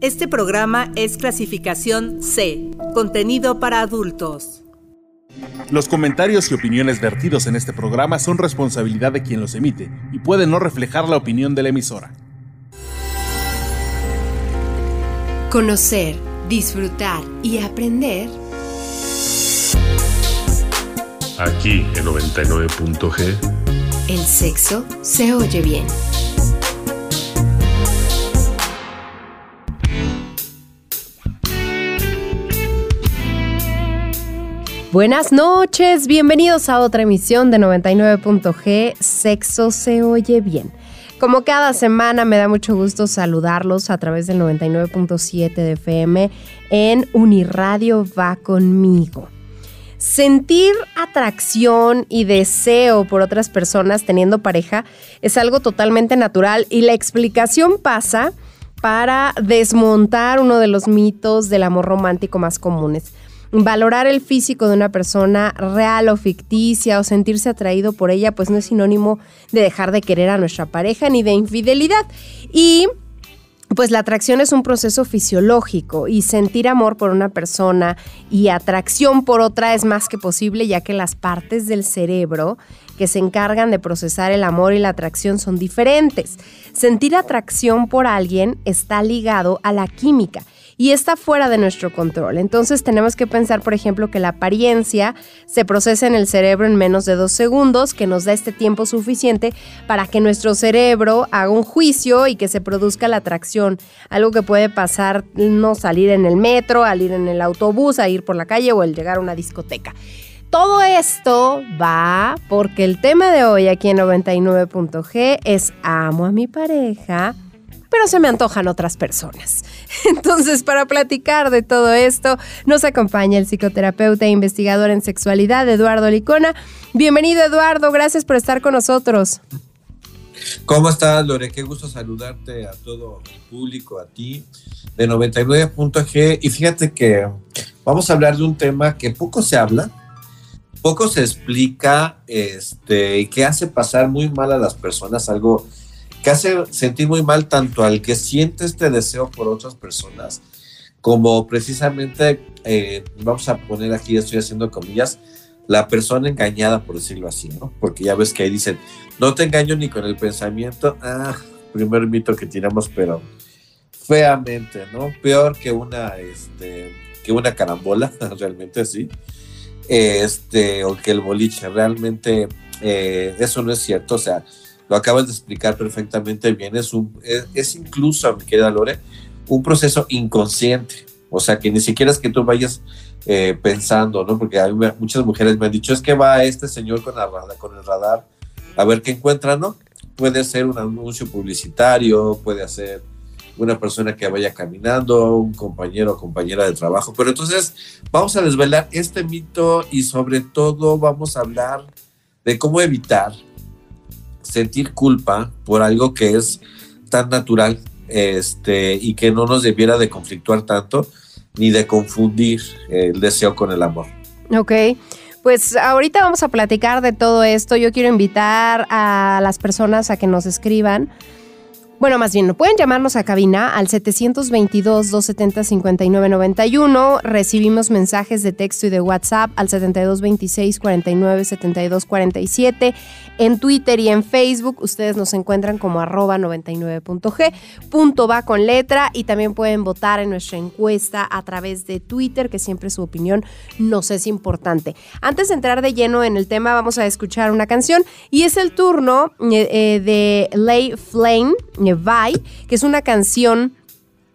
Este programa es clasificación C, contenido para adultos. Los comentarios y opiniones vertidos en este programa son responsabilidad de quien los emite y pueden no reflejar la opinión de la emisora. Conocer, disfrutar y aprender. Aquí en 99.g. El sexo se oye bien. Buenas noches, bienvenidos a otra emisión de 99.g Sexo se oye bien. Como cada semana me da mucho gusto saludarlos a través del 99.7 de FM en Uniradio va conmigo. Sentir atracción y deseo por otras personas teniendo pareja es algo totalmente natural y la explicación pasa para desmontar uno de los mitos del amor romántico más comunes valorar el físico de una persona real o ficticia o sentirse atraído por ella, pues no es sinónimo de dejar de querer a nuestra pareja ni de infidelidad. Y pues la atracción es un proceso fisiológico y sentir amor por una persona y atracción por otra es más que posible ya que las partes del cerebro que se encargan de procesar el amor y la atracción son diferentes. Sentir atracción por alguien está ligado a la química y está fuera de nuestro control. Entonces tenemos que pensar, por ejemplo, que la apariencia se procesa en el cerebro en menos de dos segundos, que nos da este tiempo suficiente para que nuestro cerebro haga un juicio y que se produzca la atracción. Algo que puede pasar no salir en el metro, al ir en el autobús, a ir por la calle o al llegar a una discoteca. Todo esto va porque el tema de hoy aquí en 99.g es amo a mi pareja pero se me antojan otras personas. Entonces, para platicar de todo esto, nos acompaña el psicoterapeuta e investigador en sexualidad, Eduardo Licona. Bienvenido, Eduardo, gracias por estar con nosotros. ¿Cómo estás, Lore? Qué gusto saludarte a todo el público, a ti, de 99.g. Y fíjate que vamos a hablar de un tema que poco se habla, poco se explica, este, y que hace pasar muy mal a las personas, algo que hace sentir muy mal tanto al que siente este deseo por otras personas, como precisamente, eh, vamos a poner aquí, estoy haciendo comillas, la persona engañada, por decirlo así, ¿no? Porque ya ves que ahí dicen, no te engaño ni con el pensamiento, ah, primer mito que tiramos, pero feamente, ¿no? Peor que una, este, que una carambola, realmente así, este, o que el boliche, realmente eh, eso no es cierto, o sea, lo acabas de explicar perfectamente bien, es, un, es, incluso, mi querida Lore, un proceso inconsciente, o sea, que ni siquiera es que tú vayas eh, pensando, ¿no? Porque muchas mujeres me han dicho, es que va este señor con, la, con el radar a ver qué encuentra, ¿no? Puede ser un anuncio publicitario, puede ser una persona que vaya caminando, un compañero o compañera de trabajo, pero entonces vamos a desvelar este mito y sobre todo vamos a hablar de cómo evitar sentir culpa por algo que es tan natural este, y que no nos debiera de conflictuar tanto ni de confundir el deseo con el amor. Ok. Pues ahorita vamos a platicar de todo esto. Yo quiero invitar a las personas a que nos escriban bueno, más bien, pueden llamarnos a cabina al 722-270-5991. Recibimos mensajes de texto y de WhatsApp al 7226-497247. En Twitter y en Facebook ustedes nos encuentran como arroba 99.g. Punto va con letra y también pueden votar en nuestra encuesta a través de Twitter, que siempre su opinión nos es importante. Antes de entrar de lleno en el tema, vamos a escuchar una canción y es el turno eh, eh, de Lay Flame Bye, que es una canción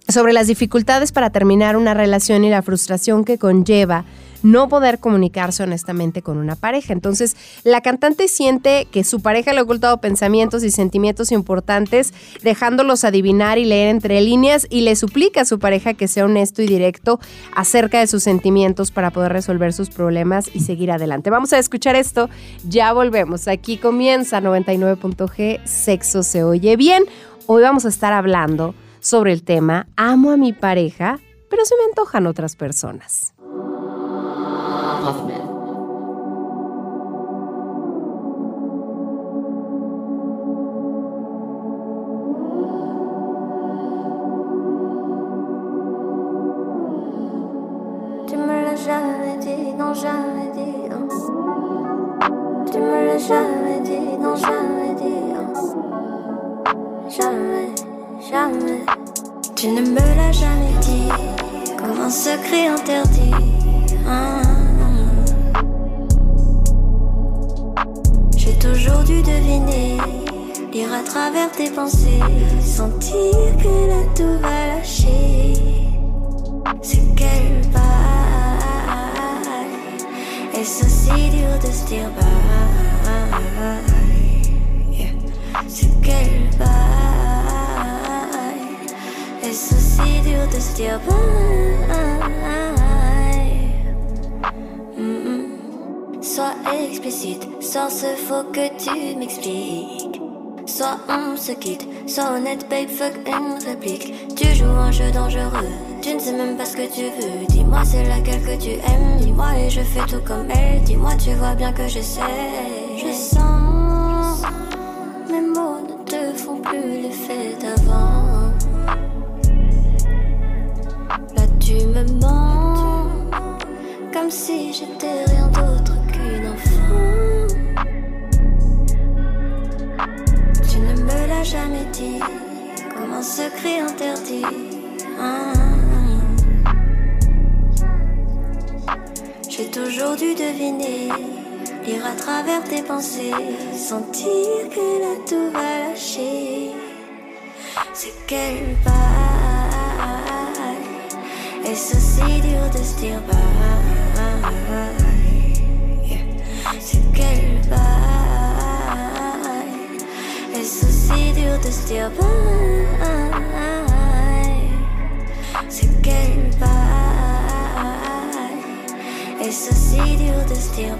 sobre las dificultades para terminar una relación y la frustración que conlleva no poder comunicarse honestamente con una pareja. Entonces, la cantante siente que su pareja le ha ocultado pensamientos y sentimientos importantes, dejándolos adivinar y leer entre líneas, y le suplica a su pareja que sea honesto y directo acerca de sus sentimientos para poder resolver sus problemas y seguir adelante. Vamos a escuchar esto, ya volvemos. Aquí comienza 99.g, sexo se oye bien. Hoy vamos a estar hablando sobre el tema Amo a mi pareja, pero se me antojan otras personas. Deviner, lire à travers tes pensées, sentir que là tout va lâcher. C'est quelle balle, est-ce aussi dur de se dire bye? C'est quelle balle, est-ce aussi dur de se dire bye? Sois explicite, sans ce faux que tu m'expliques. Soit on se quitte, sois honnête, babe, fuck une réplique. Tu joues un jeu dangereux, tu ne sais même pas ce que tu veux. Dis-moi, c'est laquelle que tu aimes. Dis-moi, et je fais tout comme elle. Dis-moi, tu vois bien que j'essaie. Je sens, mes mots ne te font plus l'effet d'avant. Là, tu me mens, comme si j'étais rien d'autre jamais dit, comme un secret interdit. Ah. J'ai toujours dû deviner, lire à travers tes pensées, sentir que là tout va lâcher. C'est quelle balle, est-ce aussi dur de se dire bye? C'est quelle balle, eyes to see through the steel to get by. It's to see through the steel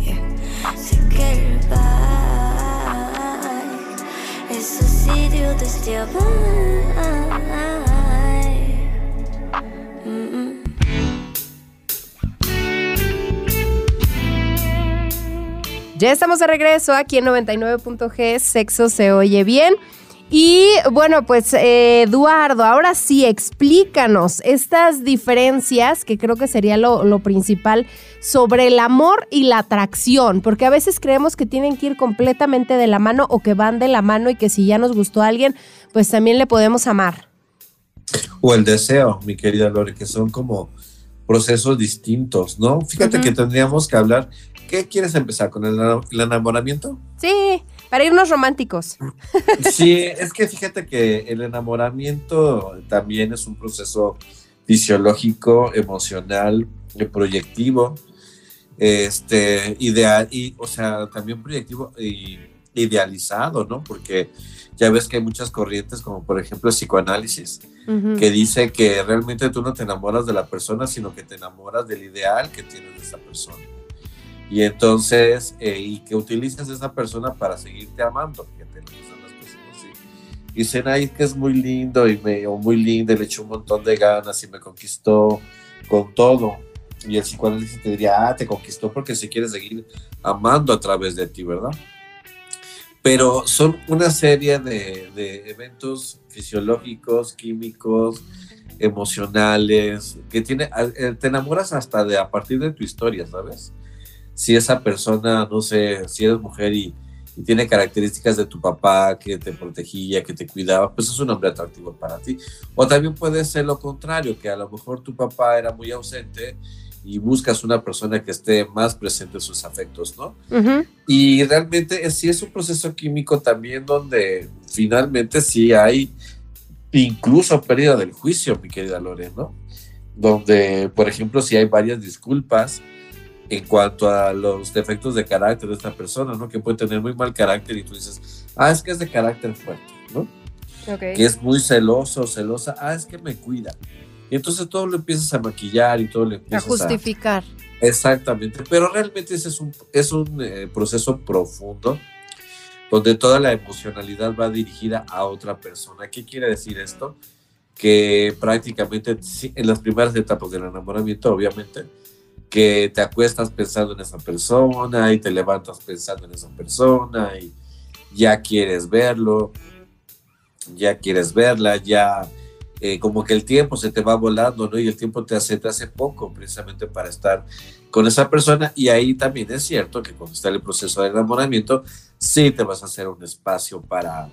yeah. to get by. It's. Ya estamos de regreso aquí en 99.g, sexo se oye bien. Y bueno, pues eh, Eduardo, ahora sí, explícanos estas diferencias, que creo que sería lo, lo principal, sobre el amor y la atracción, porque a veces creemos que tienen que ir completamente de la mano o que van de la mano y que si ya nos gustó a alguien, pues también le podemos amar. O el deseo, mi querida Lore, que son como procesos distintos, ¿no? Fíjate que tendríamos que hablar. ¿Qué quieres empezar con el, el enamoramiento? Sí, para irnos románticos. Sí, es que fíjate que el enamoramiento también es un proceso fisiológico, emocional, eh, proyectivo, este, ideal, y, o sea, también proyectivo y idealizado, ¿no? Porque ya ves que hay muchas corrientes, como por ejemplo el psicoanálisis, que dice que realmente tú no te enamoras de la persona, sino que te enamoras del ideal que tienes de esa persona. Y entonces, eh, y que utilizas a esa persona para seguirte amando, que te gustan las cosas así. Y dicen, ay, que es muy lindo y me, o muy linda, le echó un montón de ganas y me conquistó con todo. Y el psicoanálisis te diría, ah, te conquistó porque se quiere seguir amando a través de ti, ¿verdad? Pero son una serie de, de eventos fisiológicos, químicos, emocionales, que tiene, eh, te enamoras hasta de a partir de tu historia, ¿sabes? Si esa persona, no sé, si eres mujer y, y tiene características de tu papá que te protegía, que te cuidaba, pues es un hombre atractivo para ti. O también puede ser lo contrario, que a lo mejor tu papá era muy ausente y buscas una persona que esté más presente en sus afectos, ¿no? Ujú. Y realmente es, sí es un proceso químico también donde finalmente sí hay incluso pérdida del juicio, mi querida Lore, ¿no? Donde, por ejemplo, si hay varias disculpas en cuanto a los defectos de carácter de esta persona, ¿no? Que puede tener muy mal carácter y tú dices, ah, es que es de carácter fuerte, ¿no? Ok. Que es muy celoso, celosa, ah, es que me cuida. Y entonces todo lo empiezas a maquillar y todo lo A empiezas a... justificar. Exactamente, pero realmente ese es un, es un eh, proceso profundo donde toda la emocionalidad va dirigida a otra persona. ¿Qué quiere decir esto? Que prácticamente en las primeras etapas del enamoramiento, obviamente, que te acuestas pensando en esa persona y te levantas pensando en esa persona y ya quieres verlo, ya quieres verla, ya eh, como que el tiempo se te va volando, ¿no? Y el tiempo te hace, hace poco precisamente para estar con esa persona. Y ahí también es cierto que cuando está el proceso de enamoramiento, sí te vas a hacer un espacio para,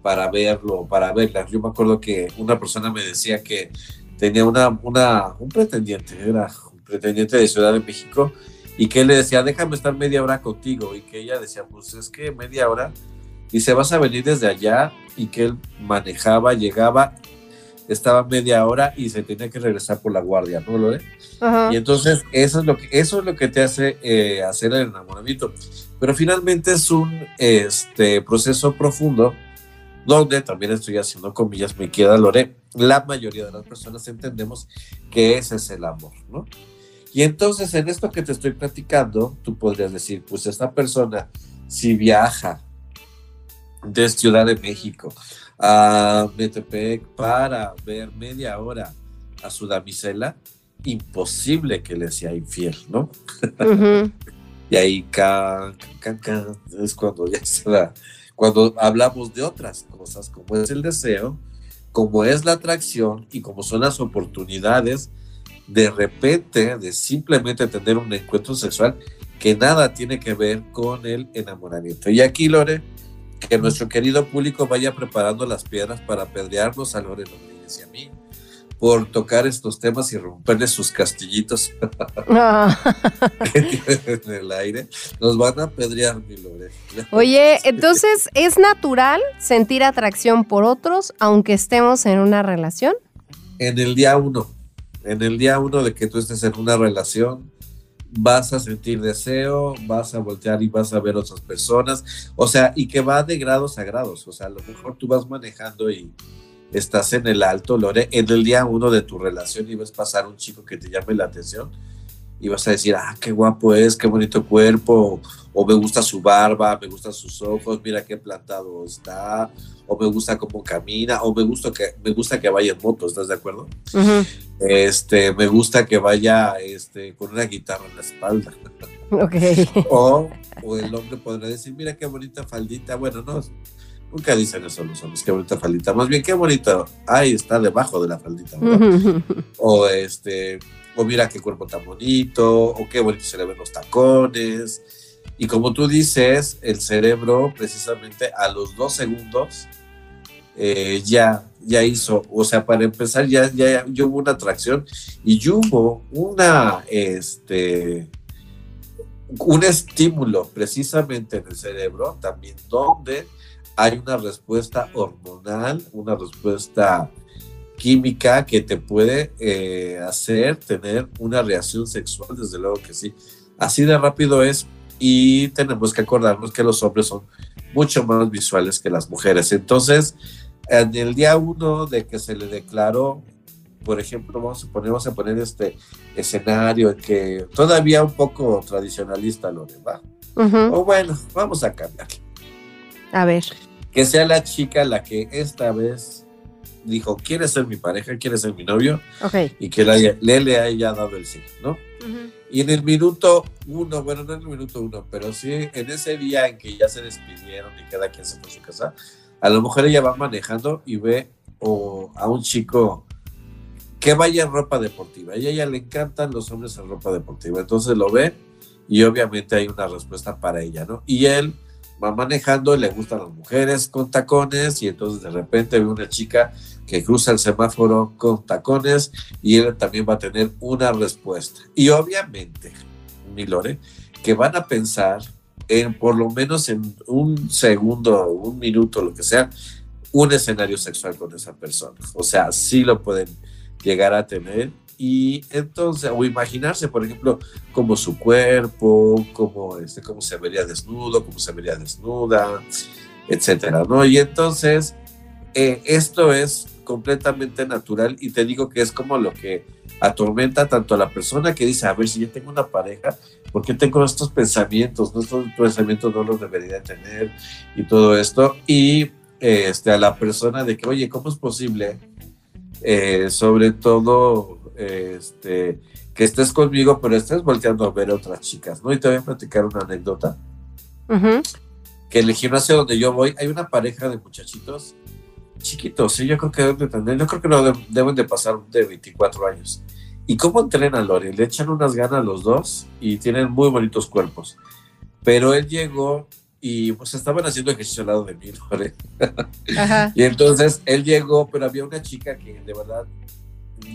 para verlo, para verla. Yo me acuerdo que una persona me decía que tenía una, una, un pretendiente, era pretendiente de Ciudad de México, y que él le decía, déjame estar media hora contigo, y que ella decía, pues es que media hora, y se vas a venir desde allá, y que él manejaba, llegaba, estaba media hora y se tenía que regresar por la guardia, ¿no, Lore? Y entonces eso es lo que, eso es lo que te hace eh, hacer el enamoramiento. Pero finalmente es un este, proceso profundo donde también estoy haciendo comillas, me queda Lore, la mayoría de las personas entendemos que ese es el amor, ¿no? Y entonces en esto que te estoy platicando, tú podrías decir, pues esta persona si viaja de Ciudad de México a Metepec para ver media hora a su damisela, imposible que le sea infiel, ¿no? y ahí es cuando ya se da, cuando hablamos de otras cosas, como es el deseo, como es la atracción y como son las oportunidades de repente de simplemente tener un encuentro sexual que nada tiene que ver con el enamoramiento. Y aquí, Lore, que nuestro querido público vaya preparando las piedras para apedrearnos a Lore Rodríguez y a mí por tocar estos temas y romperle sus castillitos ah. que tienen en el aire. Nos van a apedrear, mi Lore. Oye, entonces, ¿es natural sentir atracción por otros aunque estemos en una relación? En el día uno, en el día uno de que tú estés en una relación, vas a sentir deseo, vas a voltear y vas a ver otras personas, o sea, y que va de grados a grados, o sea, a lo mejor tú vas manejando y estás en el alto, Lore, en el día uno de tu relación y ves pasar un chico que te llame la atención y vas a decir, ah, qué guapo es, qué bonito cuerpo, o me gusta su barba, me gustan sus ojos, mira qué plantado está, o me gusta cómo camina, o me gusta que, me gusta que vaya en moto, ¿estás de acuerdo? Este, me gusta que vaya este, con una guitarra en la espalda. Okay. o, o el hombre podrá decir, mira qué bonita faldita, bueno, no, nunca dicen eso los hombres, qué bonita faldita, más bien qué bonito, ahí está debajo de la faldita, o este, o mira qué cuerpo tan bonito, o qué bonito se le ven los tacones. Y como tú dices, el cerebro precisamente a los dos segundos eh, ya, ya hizo, o sea, para empezar ya, ya, hubo una atracción y hubo una, este, un estímulo precisamente en el cerebro también donde hay una respuesta hormonal, una respuesta química que te puede eh, hacer tener una reacción sexual, desde luego que sí. Así de rápido es y tenemos que acordarnos que los hombres son mucho más visuales que las mujeres. Entonces, en el día uno de que se le declaró, por ejemplo, vamos a poner, vamos a poner este escenario que todavía un poco tradicionalista lo va. O bueno, vamos a cambiar. A ver. Que sea la chica la que esta vez dijo, quiere ser mi pareja, quiere ser mi novio, y que le, le haya dado el sí, ¿no? Y en el minuto uno, bueno, no en el minuto uno, pero sí en ese día en que ya se despidieron y cada quien se fue a su casa, a lo mejor ella va manejando y ve a un chico que vaya en ropa deportiva. Y a ella le encantan los hombres en ropa deportiva. Entonces lo ve y obviamente hay una respuesta para ella, ¿no? Y él va manejando, le gustan las mujeres con tacones y entonces de repente ve una chica que cruza el semáforo con tacones y él también va a tener una respuesta. Y obviamente, mi Lore, que van a pensar en por lo menos en un segundo, un minuto, lo que sea, un escenario sexual con esa persona. O sea, sí lo pueden llegar a tener y entonces, o imaginarse, por ejemplo, como su cuerpo, cómo, este, cómo se vería desnudo, cómo se vería desnuda, etcétera, ¿no? Y entonces, eh, esto es completamente natural y te digo que es como lo que atormenta tanto a la persona que dice, a ver, si yo tengo una pareja, ¿por qué tengo estos pensamientos? ¿no? Estos pensamientos no los debería tener y todo esto. Y este, a la persona de que, oye, ¿cómo es posible? Eh, sobre todo este, que estés conmigo, pero estés volteando a ver a otras chicas, ¿no? Y te voy a platicar una anécdota. Que en el gimnasio donde yo voy hay una pareja de muchachitos chiquitos, sí, yo creo que deben de tener, yo creo que no deben de pasar de 24 años. ¿Y cómo entrenan, Lore? Le echan unas ganas los dos y tienen muy bonitos cuerpos. Pero él llegó y pues estaban haciendo ejercicio al lado de mí, Lore. Ajá. y entonces él llegó, pero había una chica que de verdad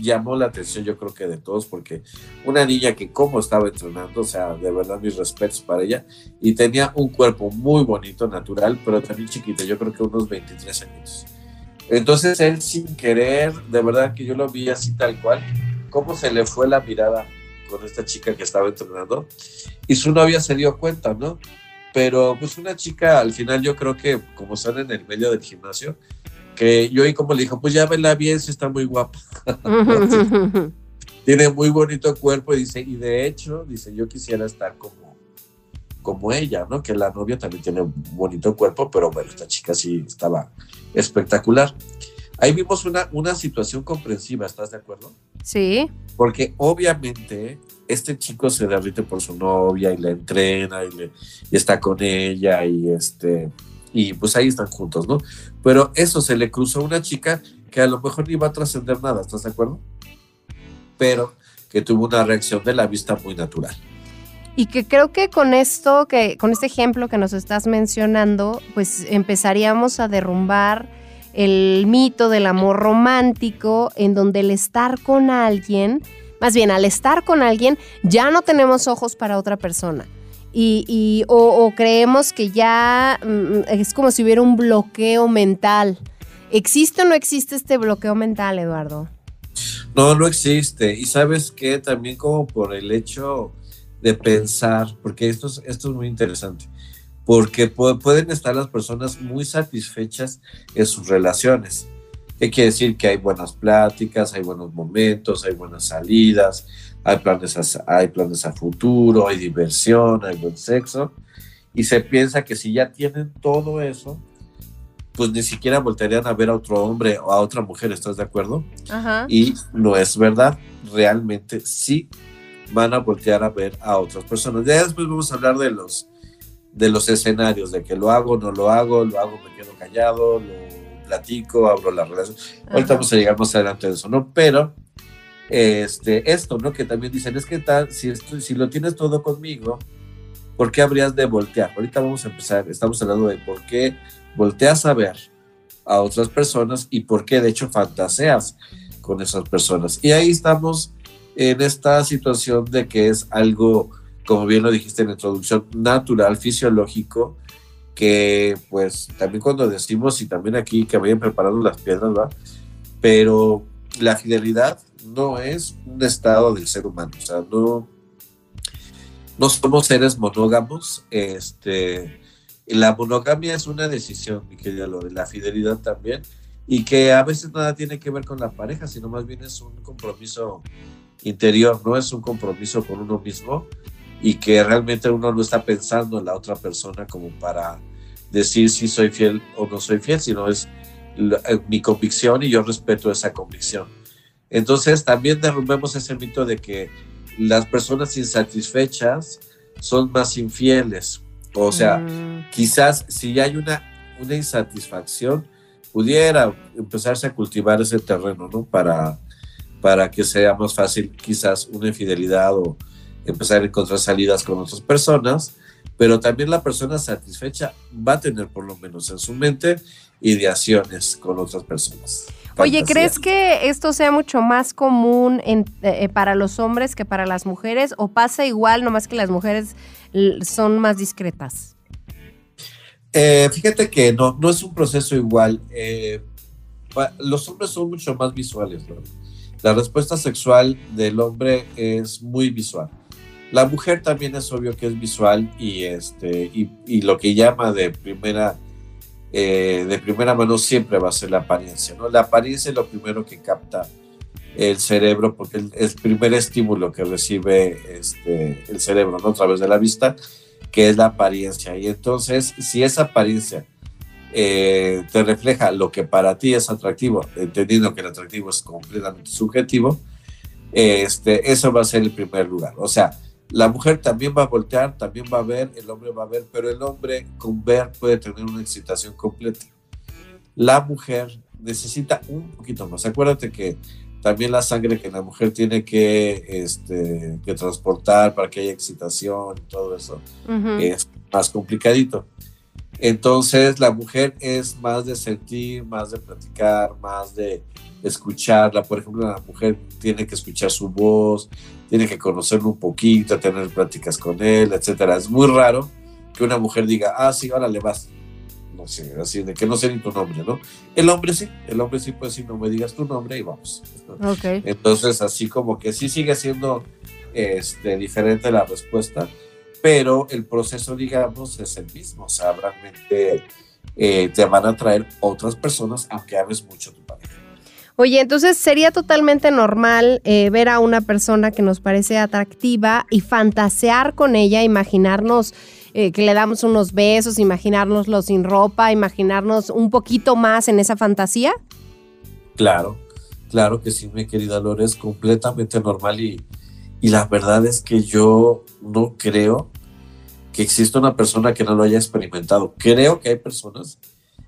llamó la atención, yo creo que de todos, porque una niña que como estaba entrenando, o sea, de verdad mis respetos para ella, y tenía un cuerpo muy bonito, natural, pero también chiquita, yo creo que unos 23 años. Entonces él sin querer, de verdad que yo lo vi así tal cual, cómo se le fue la mirada con esta chica que estaba entrenando, y su novia se dio cuenta, ¿no? Pero pues una chica, al final yo creo que como están en el medio del gimnasio, que yo y como le dijo, pues ya vela bien, si está muy guapa. Tiene muy bonito cuerpo y dice, y de hecho, dice, yo quisiera estar como, como ella, ¿no? Que la novia también tiene un bonito cuerpo, pero bueno, esta chica sí estaba espectacular. Ahí vimos una, una situación comprensiva, ¿estás de acuerdo? Sí. Porque obviamente este chico se derrite por su novia y la entrena y, le, está con ella y este y pues ahí están juntos, ¿no? Pero eso se le cruzó a una chica que a lo mejor ni iba a trascender nada, ¿estás de acuerdo? Pero que tuvo una reacción de la vista muy natural. Y que creo que con esto, que con este ejemplo que nos estás mencionando, pues empezaríamos a derrumbar el mito del amor romántico, en donde el estar con alguien, más bien al estar con alguien, ya no tenemos ojos para otra persona y, o, creemos que ya mm, es como si hubiera un bloqueo mental. ¿Existe o no existe este bloqueo mental, Eduardo? No, no existe. Y sabes que también como por el hecho de pensar, porque esto es, esto es muy interesante, porque pueden estar las personas muy satisfechas en sus relaciones. ¿Qué quiere decir? Que hay buenas pláticas, hay buenos momentos, hay buenas salidas, hay planes a, hay planes a futuro, hay diversión, hay buen sexo, y se piensa que si ya tienen todo eso, pues ni siquiera voltearían a ver a otro hombre o a otra mujer, ¿estás de acuerdo? Y no es verdad, realmente sí van a voltear a ver a otras personas. Ya después vamos a hablar de los, de los escenarios, de que lo hago, no lo hago, lo hago, me quedo callado, lo platico, abro la relación. Ahorita vamos a llegar más adelante de eso, ¿no? Pero este, esto, ¿no? Que también dicen, es que tal, si, si lo tienes todo conmigo, ¿por qué habrías de voltear? Ahorita vamos a empezar, estamos hablando de por qué volteas a ver a otras personas y por qué de hecho fantaseas con esas personas. Y ahí estamos en esta situación de que es algo, como bien lo dijiste en la introducción, natural, fisiológico, que pues también cuando decimos y también aquí que vayan preparando las piedras, ¿va? Pero la fidelidad no es un estado del ser humano, o sea, no, no somos seres monógamos, este, la monogamia es una decisión, mi querida Lore, la fidelidad también, y que a veces nada tiene que ver con la pareja, sino más bien es un compromiso interior, no es un compromiso con uno mismo y que realmente uno no está pensando en la otra persona como para decir si soy fiel o no soy fiel, sino es mi convicción y yo respeto esa convicción. Entonces también derrumbemos ese mito de que las personas insatisfechas son más infieles. O sea, mm. quizás si hay una, una insatisfacción, pudiera empezarse a cultivar ese terreno, ¿no? Para, para que sea más fácil quizás una infidelidad o empezar a encontrar salidas con otras personas, pero también la persona satisfecha va a tener por lo menos en su mente ideaciones con otras personas. Oye, ¿crees que esto sea mucho más común en, eh, eh, para los hombres que para las mujeres o pasa igual, nomás que las mujeres son más discretas? Eh, fíjate que no, no es un proceso igual. los hombres son mucho más visuales. La respuesta sexual del hombre es muy visual. La mujer también es obvio que es visual y, este, y lo que llama de primera eh, de primera mano siempre va a ser la apariencia, ¿no? La apariencia es lo primero que capta el cerebro porque es el primer estímulo que recibe este, el cerebro, ¿no? A través de la vista, que es la apariencia. Y entonces, si esa apariencia eh, te refleja lo que para ti es atractivo, entendiendo que el atractivo es completamente subjetivo, este, eso va a ser el primer lugar. O sea, la mujer también va a voltear, también va a ver, el hombre va a ver, pero el hombre con ver puede tener una excitación completa. La mujer necesita un poquito más. Acuérdate que también la sangre que la mujer tiene que, este, que transportar para que haya excitación y todo eso es más complicadito. Entonces la mujer es más de sentir, más de platicar, más de escucharla. Por ejemplo, la mujer tiene que escuchar su voz, tiene que conocerlo un poquito, tener pláticas con él, etcétera. Es muy raro que una mujer diga, ah, sí, ahora le vas. No sé, así de que no sé ni tu nombre, ¿no? El hombre sí, el hombre sí puede decir, no me digas tu nombre y vamos. Ok. Entonces, así como que sí sigue siendo este, diferente la respuesta, pero el proceso, digamos, es el mismo. O sea, realmente eh, te van a traer otras personas, aunque ames mucho a tu pareja. Oye, entonces sería totalmente normal eh, ver a una persona que nos parece atractiva y fantasear con ella, imaginarnos eh, que le damos unos besos, imaginárnoslo sin ropa, imaginarnos un poquito más en esa fantasía? Claro, claro que sí, mi querida Lore, es completamente normal y, y la verdad es que yo no creo que exista una persona que no lo haya experimentado. Creo que hay personas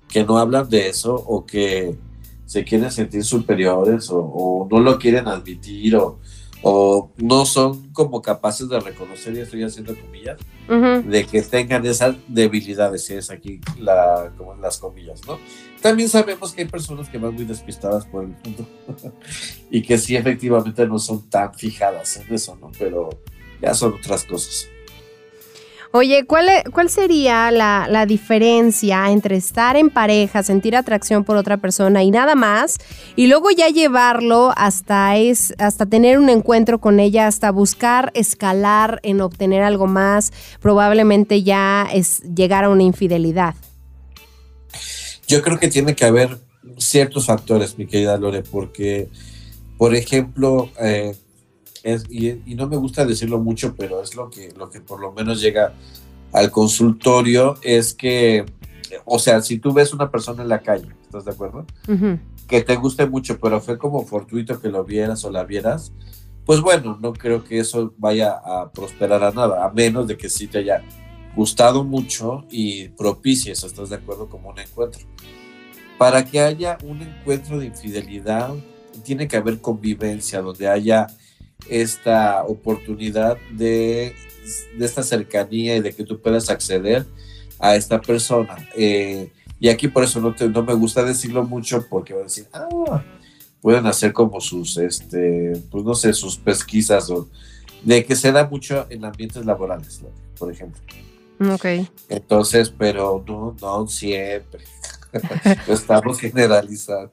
que no hablan de eso o que se quieren sentir superiores o, no lo quieren admitir o, o no son como capaces de reconocer, y estoy haciendo comillas, de que tengan esas debilidades, si es aquí la, como las comillas, ¿no? También sabemos que hay personas que van muy despistadas por el mundo y que sí efectivamente no son tan fijadas en eso, ¿no? Pero ya son otras cosas. Oye, ¿cuál, e- cuál sería la, la, diferencia entre estar en pareja, sentir atracción por otra persona y nada más, y luego ya llevarlo hasta, es, hasta tener un encuentro con ella, hasta buscar escalar en obtener algo más, probablemente ya es llegar a una infidelidad? Yo creo que tiene que haber ciertos factores, mi querida Lore, porque, por ejemplo, eh, es, y, y, no me gusta decirlo mucho, pero es lo que, lo que por lo menos llega al consultorio, es que, o sea, si tú ves una persona en la calle, ¿estás de acuerdo? Uh -huh. Que te guste mucho, pero fue como fortuito que lo vieras o la vieras, pues bueno, no creo que eso vaya a prosperar a nada, a menos de que sí te haya gustado mucho y propicies, ¿estás de acuerdo? Como un encuentro. Para que haya un encuentro de infidelidad, tiene que haber convivencia, donde haya esta oportunidad de, de, esta cercanía y de que tú puedas acceder a esta persona. Eh, y aquí por eso no, te, no, me gusta decirlo mucho porque van a decir, ah, pueden hacer como sus, este, pues no sé, sus pesquisas o de que se da mucho en ambientes laborales, por ejemplo. Ok. Entonces, pero no, no siempre. Estamos generalizando.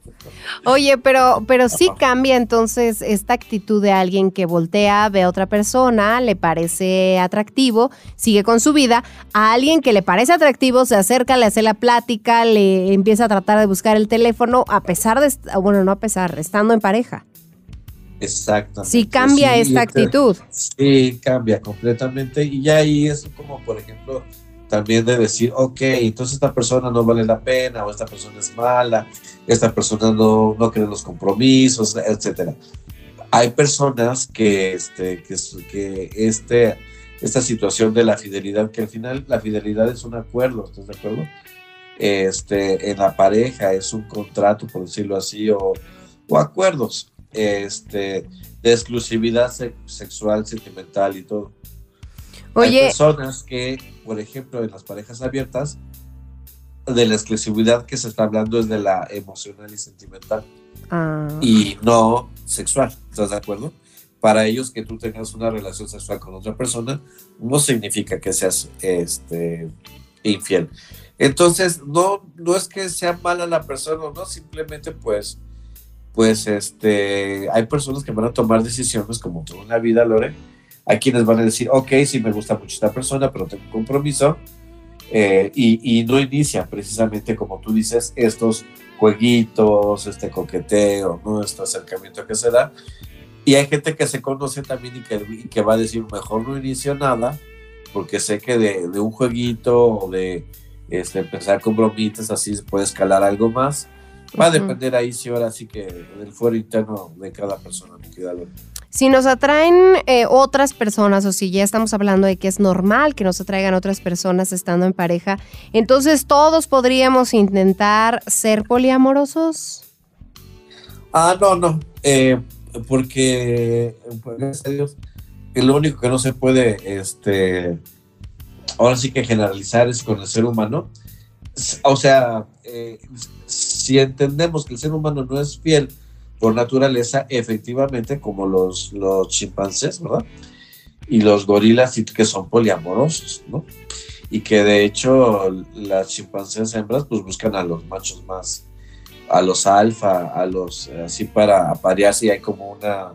Oye, pero, pero sí cambia entonces esta actitud de alguien que voltea, ve a otra persona, le parece atractivo, sigue con su vida, a alguien que le parece atractivo, se acerca, le hace la plática, le empieza a tratar de buscar el teléfono, a pesar de, bueno, no a pesar, estando en pareja. Exactamente. Sí cambia sí, esta actitud. Sí, cambia completamente. Y ya ahí es como, por ejemplo, también de decir, ok, entonces esta persona no vale la pena, o esta persona es mala, esta persona no, no cree los compromisos, etcétera. Hay personas que, este, que, que este, esta situación de la fidelidad, que al final la fidelidad es un acuerdo, ¿estás de acuerdo? Este, en la pareja es un contrato, por decirlo así, o, o acuerdos este, de exclusividad se sexual, sentimental y todo. Oye. Hay personas que, por ejemplo, en las parejas abiertas, de la exclusividad que se está hablando es de la emocional y sentimental. Ah. Y no sexual, ¿estás de acuerdo? Para ellos que tú tengas una relación sexual con otra persona no significa que seas este, infiel. Entonces, no, no es que sea mala la persona, no, simplemente pues, pues este, hay personas que van a tomar decisiones como toda una vida, Lore, hay quienes van a decir, ok, sí me gusta mucho esta persona, pero tengo un compromiso, eh, y, y, no inicia precisamente, como tú dices, estos jueguitos, este coqueteo, ¿no? este acercamiento que se da. Y hay gente que se conoce también y que, y que va a decir, mejor no inicio nada, porque sé que de, de un jueguito o de este, empezar con bromitas, así se puede escalar algo más. Va a depender ahí, sí, ahora sí que del fuero interno de cada persona, mi querida. Si nos atraen eh, otras personas o si ya estamos hablando de que es normal que nos atraigan otras personas estando en pareja, entonces todos podríamos intentar ser poliamorosos. Ah, no, no, eh, porque, gracias a Dios, lo único que no se puede, este, ahora sí que generalizar es con el ser humano. O sea, eh, si entendemos que el ser humano no es fiel por naturaleza, efectivamente, como los, los chimpancés, ¿verdad? Y los gorilas que son poliamorosos, ¿no? Y que de hecho las chimpancés hembras pues buscan a los machos más, a los alfa, a los, así para aparearse y hay como una,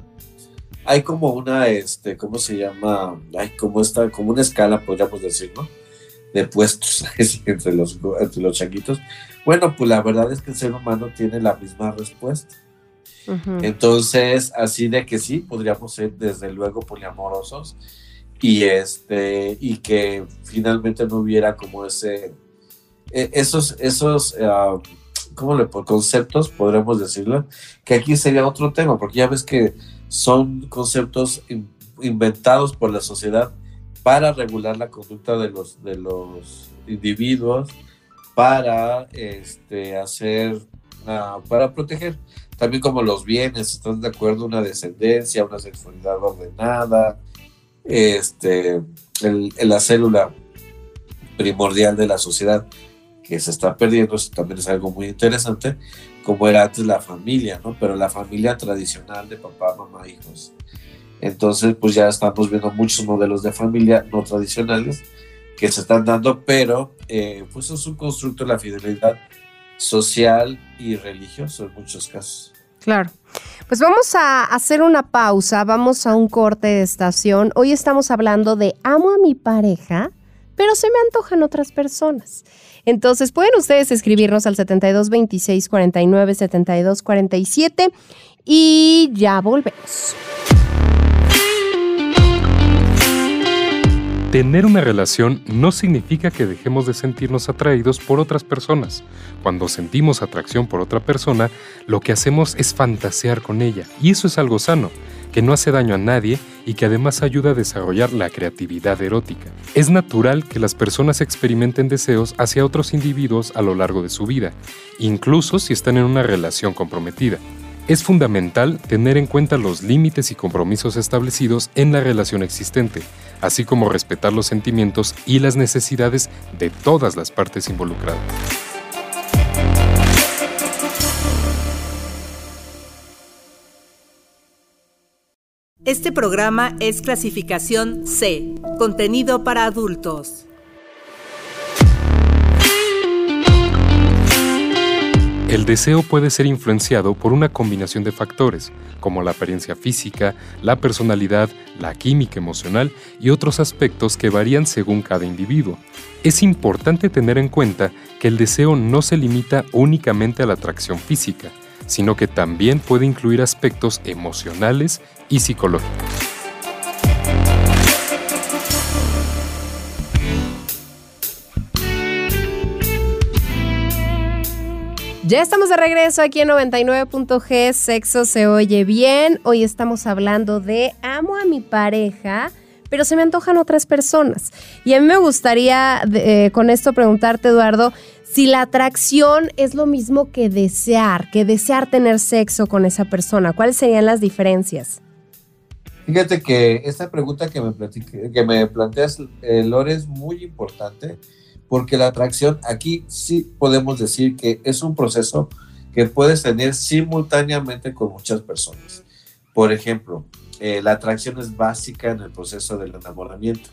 hay como una, este, ¿cómo se llama? Hay como esta, como una escala, podríamos decir, ¿no? De puestos entre los, entre los changuitos. Bueno, pues la verdad es que el ser humano tiene la misma respuesta. Entonces, así de que sí, podríamos ser desde luego poliamorosos y este y que finalmente no hubiera como ese e, esos esos ¿cómo le conceptos podríamos decirlo que aquí sería otro tema porque ya ves que son conceptos inventados por la sociedad para regular la conducta de los de los individuos para este hacer para proteger también como los bienes, ¿están de acuerdo? Una descendencia, una sexualidad ordenada, este, el, la célula primordial de la sociedad que se está perdiendo, eso también es algo muy interesante, como era antes la familia, ¿no? Pero la familia tradicional de papá, mamá, hijos. Entonces, pues ya estamos viendo muchos modelos de familia no tradicionales que se están dando, pero eh, pues es un constructo de la fidelidad social y religioso en muchos casos. Claro. Pues vamos a hacer una pausa, vamos a un corte de estación. Hoy estamos hablando de amo a mi pareja, pero se me antojan otras personas. Entonces pueden ustedes escribirnos al 72 26 49 72 47 y ya volvemos. Tener una relación no significa que dejemos de sentirnos atraídos por otras personas. Cuando sentimos atracción por otra persona, lo que hacemos es fantasear con ella, y eso es algo sano, que no hace daño a nadie y que además ayuda a desarrollar la creatividad erótica. Es natural que las personas experimenten deseos hacia otros individuos a lo largo de su vida, incluso si están en una relación comprometida. Es fundamental tener en cuenta los límites y compromisos establecidos en la relación existente, así como respetar los sentimientos y las necesidades de todas las partes involucradas. Este programa es clasificación C, contenido para adultos. El deseo puede ser influenciado por una combinación de factores, como la apariencia física, la personalidad, la química emocional y otros aspectos que varían según cada individuo. Es importante tener en cuenta que el deseo no se limita únicamente a la atracción física, sino que también puede incluir aspectos emocionales y psicológicos. Ya estamos de regreso aquí en 99.g, sexo se oye bien. Hoy estamos hablando de amo a mi pareja, pero se me antojan otras personas. Y a mí me gustaría eh, con esto preguntarte, Eduardo, si la atracción es lo mismo que desear, que desear tener sexo con esa persona. ¿Cuáles serían las diferencias? Fíjate que esta pregunta que me, que me planteas, eh, Lore, es muy importante porque la atracción aquí sí podemos decir que es un proceso que puedes tener simultáneamente con muchas personas. Por ejemplo, eh, la atracción es básica en el proceso del enamoramiento.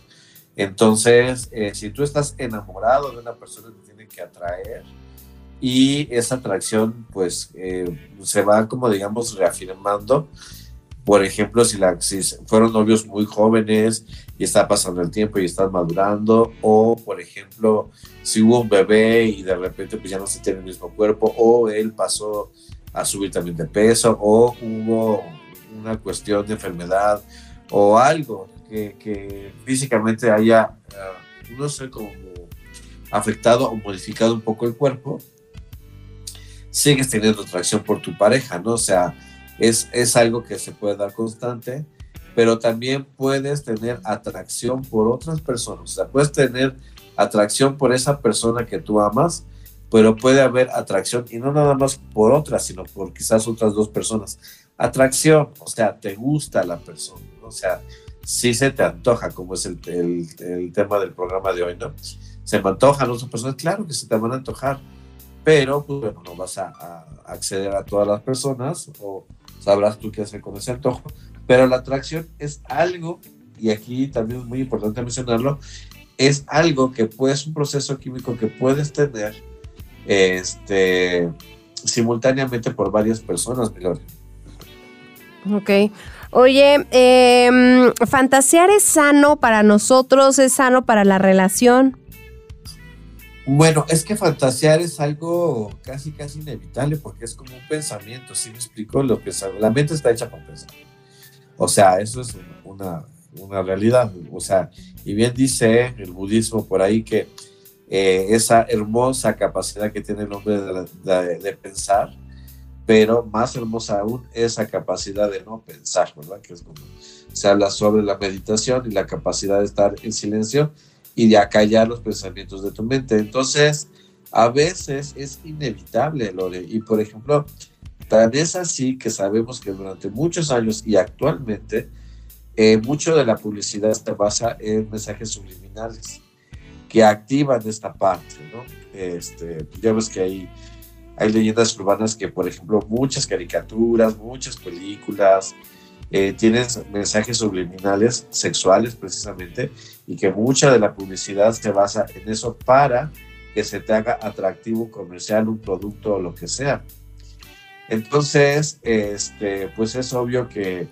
Entonces, eh, si tú estás enamorado de una persona, te tiene que atraer y esa atracción pues eh, se va como digamos reafirmando por ejemplo, si, la, si fueron novios muy jóvenes y está pasando el tiempo y están madurando, o por ejemplo, si hubo un bebé y de repente pues ya no se tiene el mismo cuerpo, o él pasó a subir también de peso, o hubo una cuestión de enfermedad, o algo que, físicamente haya, uh, no sé, como afectado o modificado un poco el cuerpo, sigues teniendo atracción por tu pareja, ¿no? O sea, es, algo que se puede dar constante, pero también puedes tener atracción por otras personas. O sea, puedes tener atracción por esa persona que tú amas, pero puede haber atracción y no nada más por otras, sino por quizás otras dos personas. Atracción, o sea, te gusta la persona, o sea, sí se te antoja, como es el, el, tema del programa de hoy, ¿no? Se me antojan otras personas, claro que se te van a antojar, pero pues, bueno, no vas a acceder a todas las personas o sabrás tú qué hacer con ese antojo, pero la atracción es algo, y aquí también es muy importante mencionarlo, es algo que puede, es un proceso químico que puedes tener este, simultáneamente por varias personas, Milore. Ok. Oye, em, ¿fantasear es sano para nosotros? ¿Es sano para la relación? Bueno, es que fantasear es algo casi, casi inevitable porque es como un pensamiento, ¿sí me explico? Lo que la mente está hecha para pensar. O sea, eso es una, una realidad. O sea, y bien dice el budismo por ahí que eh, esa hermosa capacidad que tiene el hombre de, pensar, pero más hermosa aún esa capacidad de no pensar, ¿verdad? Que es como se habla sobre la meditación y la capacidad de estar en silencio y de acallar los pensamientos de tu mente. Entonces, a veces es inevitable, Lore, y por ejemplo, tan es así que sabemos que durante muchos años y actualmente, eh, mucho de la publicidad se basa en mensajes subliminales que activan esta parte, ¿no? Este, ya ves que hay, hay leyendas urbanas que, por ejemplo, muchas caricaturas, muchas películas eh, tienen mensajes subliminales sexuales precisamente y que mucha de la publicidad se basa en eso para que se te haga atractivo comercial un producto o lo que sea. Entonces, este, pues es obvio que,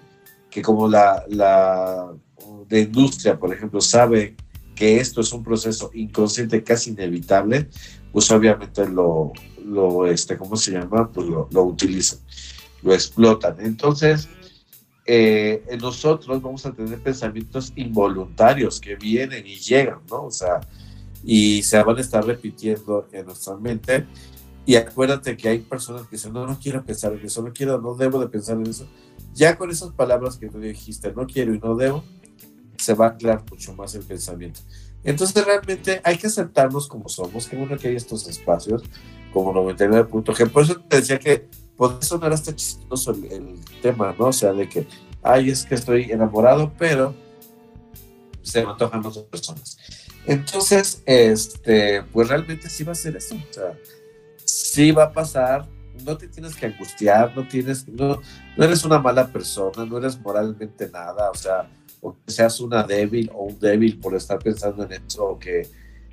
que como la, la de industria, por ejemplo, sabe que esto es un proceso inconsciente casi inevitable, pues obviamente lo, lo este, ¿cómo se llama? Pues lo, lo utilizan, lo explotan. Entonces, eh, nosotros vamos a tener pensamientos involuntarios que vienen y llegan, ¿no? O sea, y se van a estar repitiendo en nuestra mente. Y acuérdate que hay personas que dicen, no, no quiero pensar en eso, no quiero, no debo de pensar en eso. Ya con esas palabras que tú dijiste, no quiero y no debo, se va a aclarar mucho más el pensamiento. Entonces realmente hay que aceptarnos como somos, que bueno que hay estos espacios como 99.g. Por eso te decía que puede sonar hasta chistoso el, tema, ¿no? O sea, de que, ay, es que estoy enamorado, pero se me antojan otras personas. Entonces, este, pues realmente sí va a ser eso. O sea, sí va a pasar, no te tienes que angustiar, no tienes, no, no eres una mala persona, no eres moralmente nada, o sea, o que seas una débil o un débil por estar pensando en eso, o que,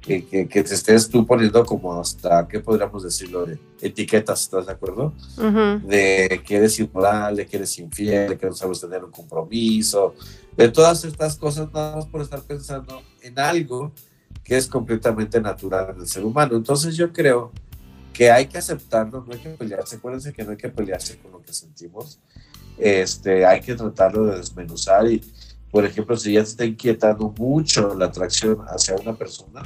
que, que, te estés tú poniendo como hasta, ¿qué podríamos decirlo? De etiquetas, ¿estás de acuerdo? De que eres inmoral, de que eres infiel, de que no sabes tener un compromiso, de todas estas cosas, nada más por estar pensando en algo que es completamente natural en el ser humano. Entonces yo creo que hay que aceptarlo, no hay que pelearse, acuérdense que no hay que pelearse con lo que sentimos, este, hay que tratarlo de desmenuzar y, por ejemplo, si ya te está inquietando mucho la atracción hacia una persona,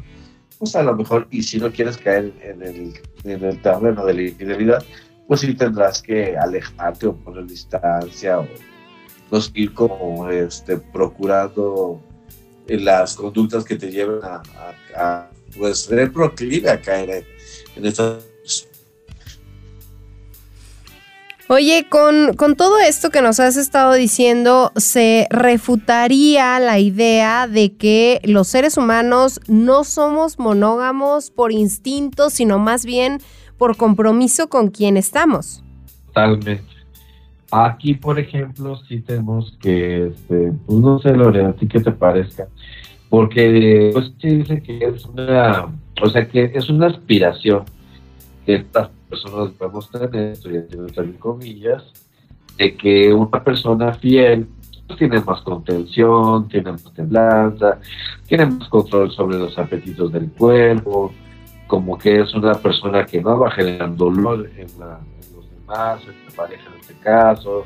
pues a lo mejor, y si no quieres caer en el, en el terreno de la infidelidad, pues sí tendrás que alejarte o poner distancia o no ir como este, procurando las conductas que te lleven a, pues ser proclive a caer en, en Oye, con, con, todo esto que nos has estado diciendo, ¿se refutaría la idea de que los seres humanos no somos monógamos por instinto, sino más bien por compromiso con quien estamos? Totalmente. Aquí, por ejemplo, sí tenemos que, este, pues no sé, Lorena, a ti qué te parezca, porque pues dice que es una, o sea, que es una aspiración que personas podemos tener, estoy también comillas, de que una persona fiel pues, tiene más contención, tiene más templanza, tiene más control sobre los apetitos del cuerpo, como que es una persona que no va a generar dolor en, los demás, en la pareja en este caso,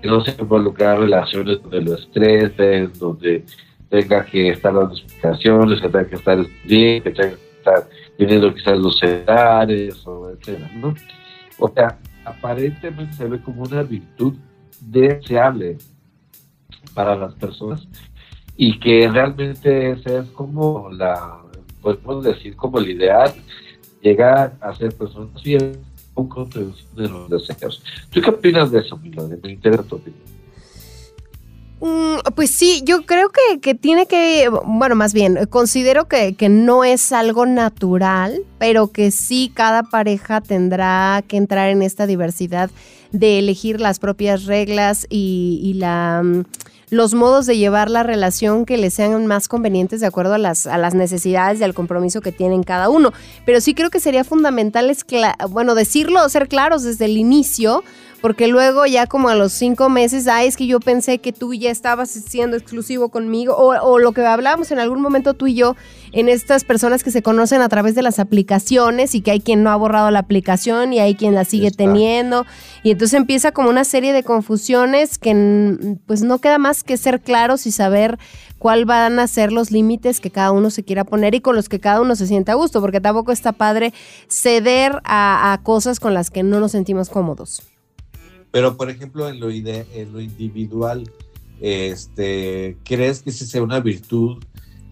que no se involucra en relaciones donde lo estresen, donde tenga que estar dando explicaciones, que tenga que estar bien, que tenga que estar teniendo quizás los celulares o etcétera, ¿no? O sea, aparentemente se ve como una virtud deseable para las personas y que realmente es como la, podemos decir como el ideal, llegar a ser personas fieles con contribución de los deseos. ¿Tú qué opinas de eso, Milone? Me interesa tu opinión. Mm, Pues sí, yo creo que, que tiene que, bueno, más bien, considero que, que no es algo natural, pero que sí cada pareja tendrá que entrar en esta diversidad de elegir las propias reglas y, la, mm, los modos de llevar la relación que les sean más convenientes de acuerdo a las, a las necesidades y al compromiso que tienen cada uno. Pero sí creo que sería fundamental, es bueno, decirlo, ser claros desde el inicio, porque luego ya como a los cinco meses, ay, es que yo pensé que tú ya estabas siendo exclusivo conmigo, o, o lo que hablábamos en algún momento tú y yo, en estas personas que se conocen a través de las aplicaciones y que hay quien no ha borrado la aplicación y hay quien la sigue Está. teniendo, y entonces empieza como una serie de confusiones que pues no queda más que ser claros y saber cuál van a ser los límites que cada uno se quiera poner y con los que cada uno se sienta a gusto, porque tampoco está padre ceder a, a cosas con las que no nos sentimos cómodos. Pero, por ejemplo, en lo, ide- en lo individual, este, ¿crees que esa sea una virtud,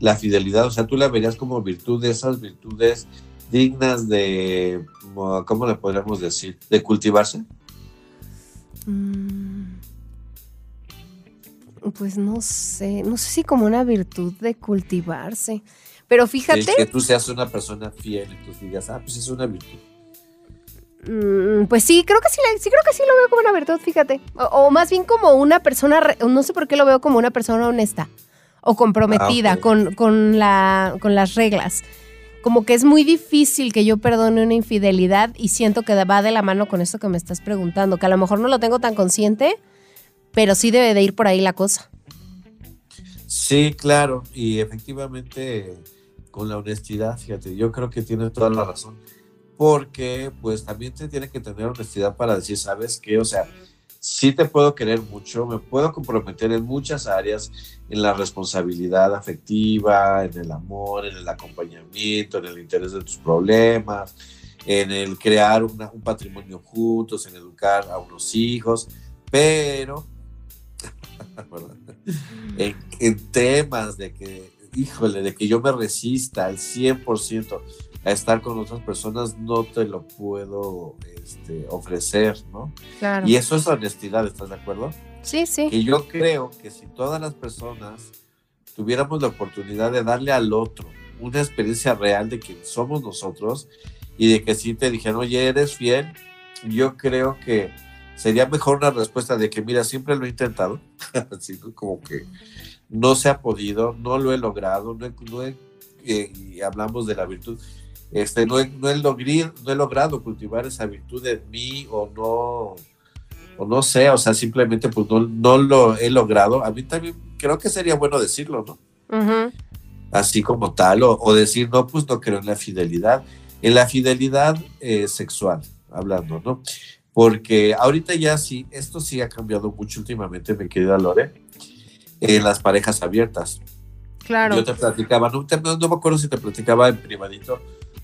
la fidelidad? O sea, ¿tú la verías como virtud de esas virtudes dignas de, ¿cómo le podríamos decir? De cultivarse. Mm, Pues no sé, no sé si como una virtud de cultivarse, pero fíjate, Que, que tú seas una persona fiel y tú digas, ah, pues es una virtud. Mm, Pues sí, creo que sí, sí creo que sí lo veo como una virtud, fíjate. O, o más bien como una persona, no sé por qué lo veo como una persona honesta o comprometida Ah, con, con, la, con las reglas. Como que es muy difícil que yo perdone una infidelidad y siento que va de la mano con esto que me estás preguntando, que a lo mejor no lo tengo tan consciente, pero sí debe de ir por ahí la cosa. Sí, claro, y efectivamente con la honestidad, fíjate, yo creo que tiene toda la razón, porque pues también se tiene que tener honestidad para decir, ¿sabes qué? O sea, sí te puedo querer mucho, me puedo comprometer en muchas áreas, en la responsabilidad afectiva, en el amor, en el acompañamiento, en el interés de tus problemas, en el crear una- un patrimonio juntos, en educar a unos hijos, pero en, en temas de que, híjole, de que yo me resista al 100% a estar con otras personas, no te lo puedo este, ofrecer, ¿no? Claro. Y eso es honestidad, ¿estás de acuerdo? Sí, sí. Y yo creo que si todas las personas tuviéramos la oportunidad de darle al otro una experiencia real de quién somos nosotros y de que si te dijeran, oye, eres fiel, yo creo que sería mejor una respuesta de que, mira, siempre lo he intentado, así como que no se ha podido, no lo he logrado, no he, no he- eh, y hablamos de la virtud, este, no, he, no, he logri- no he logrado cultivar esa virtud en mí o no, o no sé, o sea, simplemente pues no, no lo he logrado. A mí también creo que sería bueno decirlo, ¿no? Así como tal, o, o decir, no, pues no creo en la fidelidad, en la fidelidad eh, sexual, hablando, ¿no? Porque ahorita ya sí, esto sí ha cambiado mucho últimamente, mi querida Lore, en las parejas abiertas. Claro. Yo te platicaba, no, te- no- no me acuerdo si te platicaba en privadito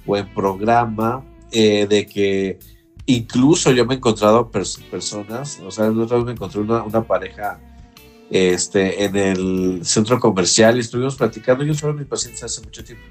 o en programa, eh, de que incluso yo me he encontrado pers- personas, o sea, otra vez me encontré una, una pareja este, en el centro comercial y estuvimos platicando, yo soy mis pacientes hace mucho tiempo,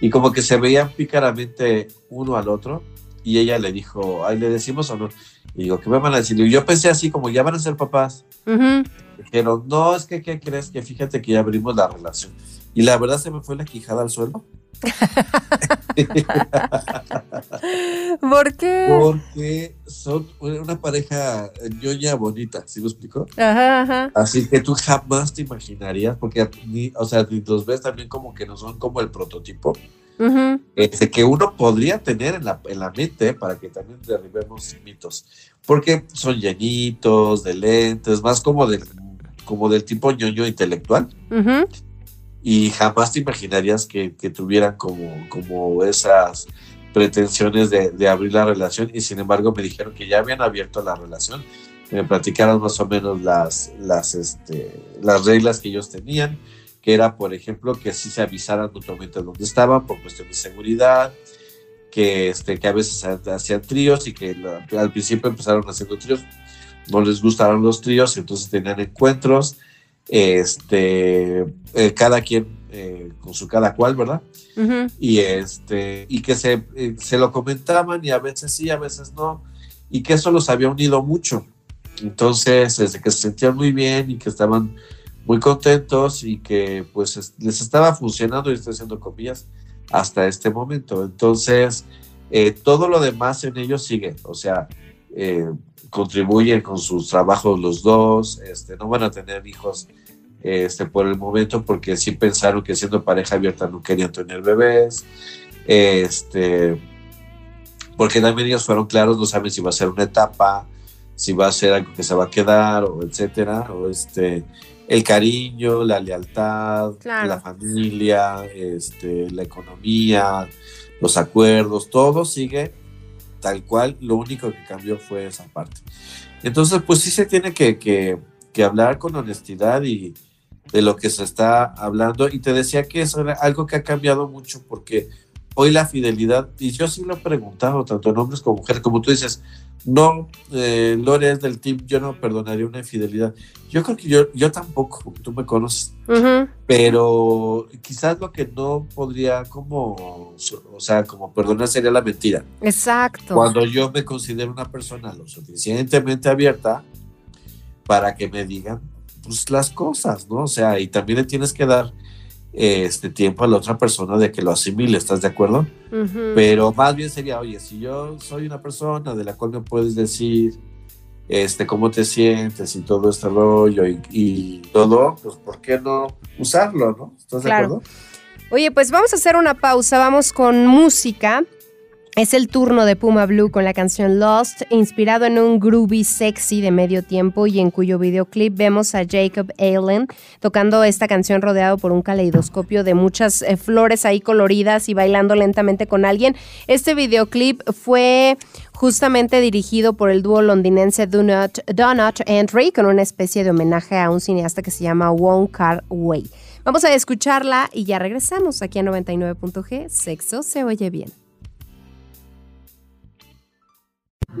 y como que se veían pícaramente uno al otro, y ella le dijo, ay, ¿le decimos o no? Y digo, ¿qué me van a decir? Y yo pensé así, como ya van a ser papás, Ujú. Dijeron, no, es que, ¿qué crees? Que fíjate que ya abrimos la relación. Y la verdad se me fue la quijada al suelo. ¿Por qué? Porque son una pareja ñoña bonita, ¿sí me explico? Ajá, ajá. Así que tú jamás te imaginarías, porque, ni, o sea, ni los ves también como que no son como el prototipo Ujú. este, que uno podría tener en la, en la mente para que también derribemos mitos. Porque son llenitos, de lentes, más como del, como del tipo ñoño intelectual. Ujú. Y jamás te imaginarías que, que tuvieran como, como esas pretensiones de, de abrir la relación y sin embargo me dijeron que ya habían abierto la relación, me platicaron más o menos las, las, este, las reglas que ellos tenían, que era por ejemplo que sí se avisaran mutuamente dónde estaban por cuestión de seguridad, que, este, que a veces ha- hacían tríos y que al principio empezaron haciendo tríos, no les gustaron los tríos, entonces tenían encuentros, este, eh, cada quien eh, con su cada cual, ¿verdad? Y este, y que se, eh, se lo comentaban y a veces sí, a veces no, y que eso los había unido mucho. Entonces, desde que se sentían muy bien y que estaban muy contentos y que pues les estaba funcionando, y estoy haciendo comillas, hasta este momento. Entonces, todo lo demás en ellos sigue, o sea, eh, contribuyen con sus trabajos los dos, este, no van a tener hijos este, por el momento porque sí pensaron que siendo pareja abierta no querían tener bebés, este, porque también ellos fueron claros, no saben si va a ser una etapa, si va a ser algo que se va a quedar, o etcétera, o este, el cariño, la lealtad, la familia, este, la economía, los acuerdos, todo sigue tal cual, lo único que cambió fue esa parte. Entonces, pues sí se tiene que, que, que hablar con honestidad y de lo que se está hablando. Y te decía que es algo que ha cambiado mucho porque hoy la fidelidad, y yo sí lo he preguntado, tanto en hombres como mujeres, como tú dices, no, eh, Lore es del team, yo no perdonaría una infidelidad. Yo creo que yo, yo tampoco, porque tú me conoces, pero quizás lo que no podría como, o sea, como perdonar sería la mentira. Exacto. Cuando yo me considero una persona lo suficientemente abierta para que me digan pues, las cosas, ¿no? O sea, y también le tienes que dar este tiempo a la otra persona de que lo asimile, ¿estás de acuerdo? Pero más bien sería, oye, si yo soy una persona de la cual me puedes decir este, cómo te sientes y todo este rollo y, todo, pues ¿por qué no usarlo, no? ¿Estás de acuerdo? Oye, pues vamos a hacer una pausa, vamos con música. Es el turno de Puma Blue con la canción Lost, inspirado en un groovy sexy de medio tiempo y en cuyo videoclip vemos a Jacob Allen tocando esta canción rodeado por un caleidoscopio de muchas eh, flores ahí coloridas y bailando lentamente con alguien. Este videoclip fue justamente dirigido por el dúo londinense Donut, Donut Entry con una especie de homenaje a un cineasta que se llama Wong Kar Wai. Vamos a escucharla y ya regresamos aquí a 99.g. Sexo se oye bien. I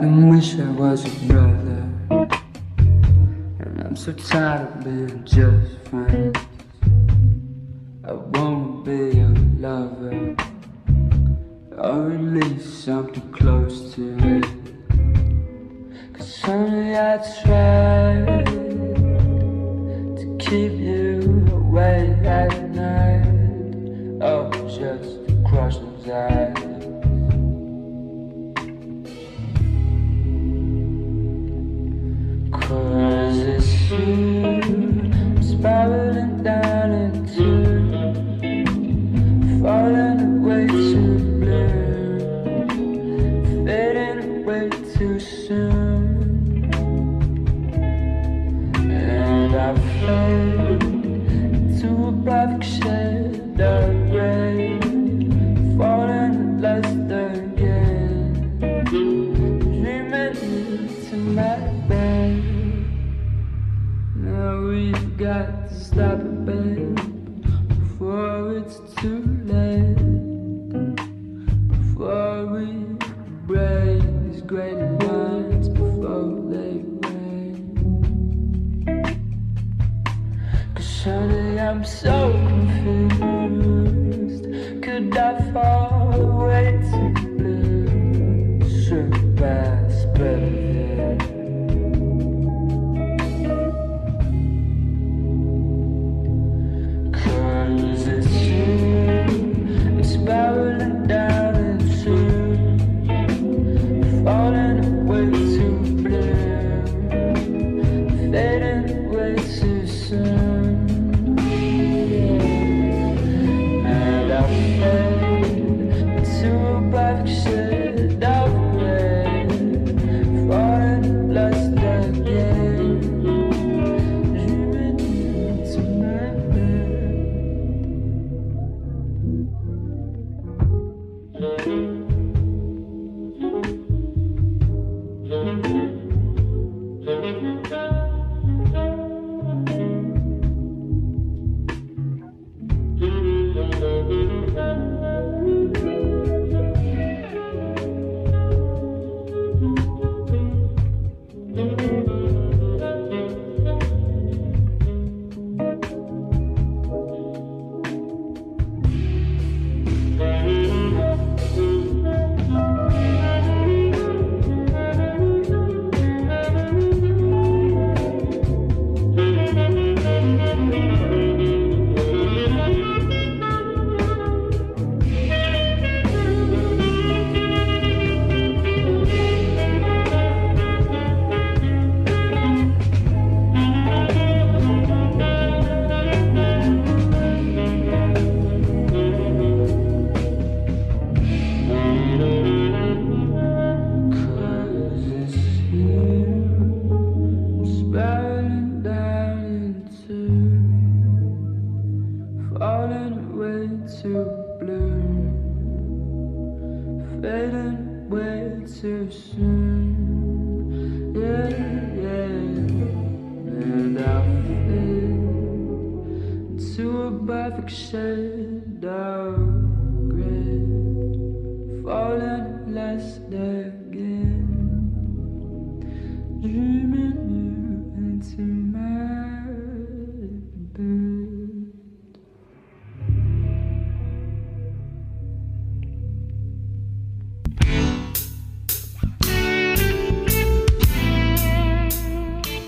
can wish I was a brother And I'm so tired of being just friends. I won't be a lover. Least something close to it. Cause honey I tried To keep you away at night. Oh, just to crush those eyes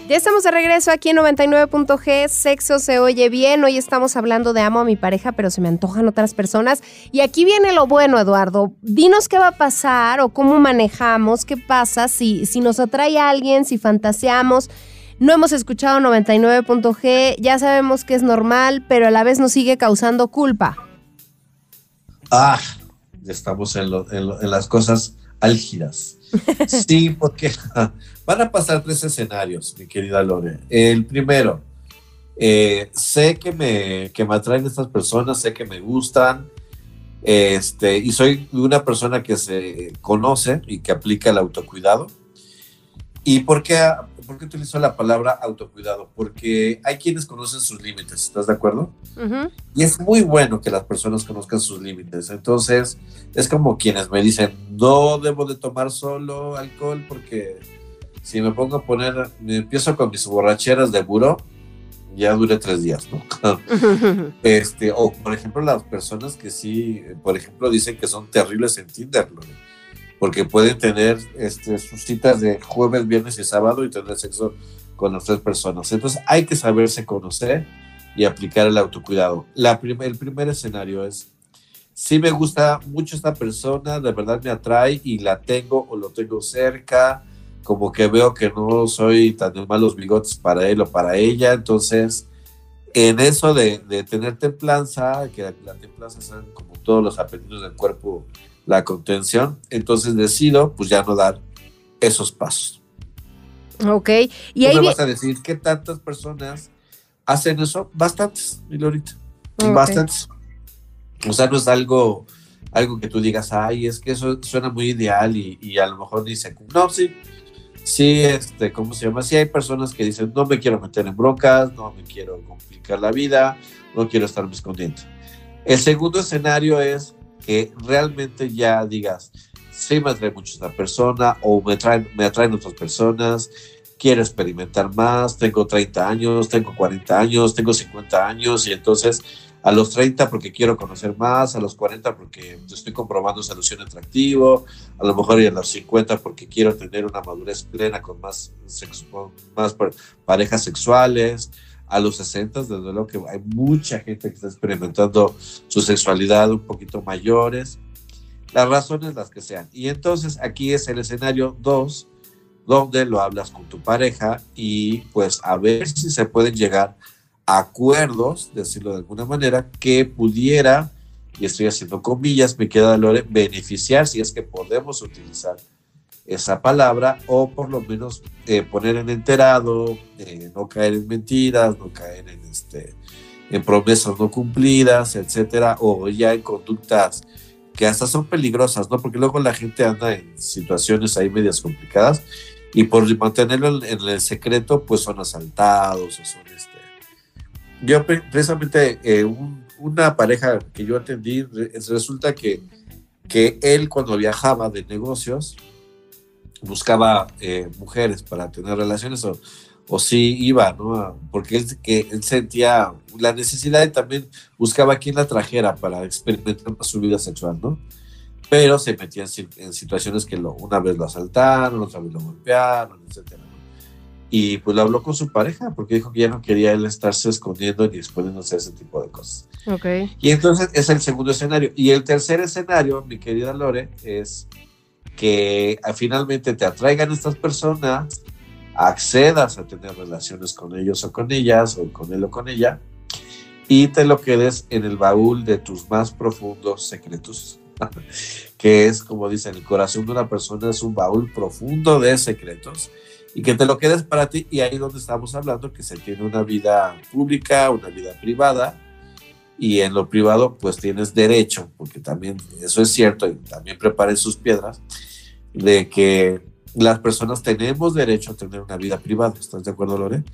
Ya estamos de regreso aquí en 99.g, sexo se oye bien, hoy estamos hablando de amo a mi pareja, pero se me antojan otras personas. Y aquí viene lo bueno, Eduardo. Dinos qué va a pasar o cómo manejamos, qué pasa si, si nos atrae a alguien, si fantaseamos. No hemos escuchado 99.g, ya sabemos que es normal, pero a la vez nos sigue causando culpa. Ah, ya estamos en, lo- en lo- en las cosas álgidas. Sí, porque van a pasar tres escenarios, mi querida Lore. El primero, eh, sé que me, que me atraen estas personas, sé que me gustan, este, y soy una persona que se conoce y que aplica el autocuidado. ¿Y por qué, por qué utilizo la palabra autocuidado? Porque hay quienes conocen sus límites, ¿estás de acuerdo? Ujú. Y es muy bueno que las personas conozcan sus límites. Entonces, es como quienes me dicen, no debo de tomar solo alcohol porque si me pongo a poner, me empiezo con mis borracheras de buró, ya dure tres días, ¿no? este, o por ejemplo, las personas que sí, por ejemplo, dicen que son terribles en Tinder, ¿no? porque pueden tener este, sus citas de jueves, viernes y sábado y tener sexo con las tres personas. Entonces, hay que saberse conocer y aplicar el autocuidado. La prim- el primer escenario es, si me gusta mucho esta persona, de verdad me atrae y la tengo o lo tengo cerca, como que veo que no soy tan de malos bigotes para él o para ella, entonces en eso de, de tener templanza, que la, la templanza son como todos los apetitos del cuerpo, la contención, entonces decido pues ya no dar esos pasos. ok, y ahí me vas a decir qué tantas personas hacen eso, bastantes, mi Lorita, Ok. bastantes. O sea, no es algo, algo que tú digas, ay, es que eso suena muy ideal y, y a lo mejor cum- No, sí, sí, este, ¿cómo se llama? Sí hay personas que dicen, no me quiero meter en broncas, no me quiero complicar la vida, no quiero estarme escondiendo. El segundo escenario es que realmente ya digas, sí me atrae mucho esta persona o me, traen, me atraen otras personas, quiero experimentar más, tengo 30 años, tengo 40 años, tengo 50 años y entonces a los 30 porque quiero conocer más, a los 40 porque estoy comprobando solución atractivo, a lo mejor y a los 50 porque quiero tener una madurez plena con más, parejas sexuales, a los 60 desde luego que hay mucha gente que está experimentando su sexualidad un poquito mayores, las razones las que sean. Y entonces aquí es el escenario 2 donde lo hablas con tu pareja y pues a ver si se pueden llegar acuerdos, decirlo de alguna manera, que pudiera, y estoy haciendo comillas, me queda Lore, beneficiar si es que podemos utilizar esa palabra o por lo menos eh, poner en enterado, eh, no caer en mentiras, no caer en este en promesas no cumplidas, etcétera, o ya en conductas que hasta son peligrosas, ¿no? Porque luego la gente anda en situaciones ahí medias complicadas y por mantenerlo en, en el secreto, pues son asaltados o son este. Yo pre- precisamente eh, un- una pareja que yo atendí, re- resulta que, que él cuando viajaba de negocios buscaba eh, mujeres para tener relaciones o, o sí iba, ¿no? Porque él, que él sentía la necesidad y también buscaba quien la trajera para experimentar su vida sexual, ¿no? Pero se metía en situaciones que lo, una vez lo asaltaron, otra vez lo golpearon, etcétera. Y pues lo habló con su pareja porque dijo que ya no quería él estarse escondiendo ni exponiéndose a ese tipo de cosas. Ok. Y entonces es el segundo escenario. Y el tercer escenario, mi querida Lore, es que ah, finalmente te atraigan estas personas, accedas a tener relaciones con ellos o con ellas, o con él o con ella, y te lo quedes en el baúl de tus más profundos secretos. que es, como dicen, el corazón de una persona es un baúl profundo de secretos y que te lo quedes para ti y ahí donde estamos hablando que se tiene una vida pública, una vida privada y en lo privado pues tienes derecho, porque también eso es cierto y también preparen sus piedras, de que las personas tenemos derecho a tener una vida privada, ¿estás de acuerdo, Lore?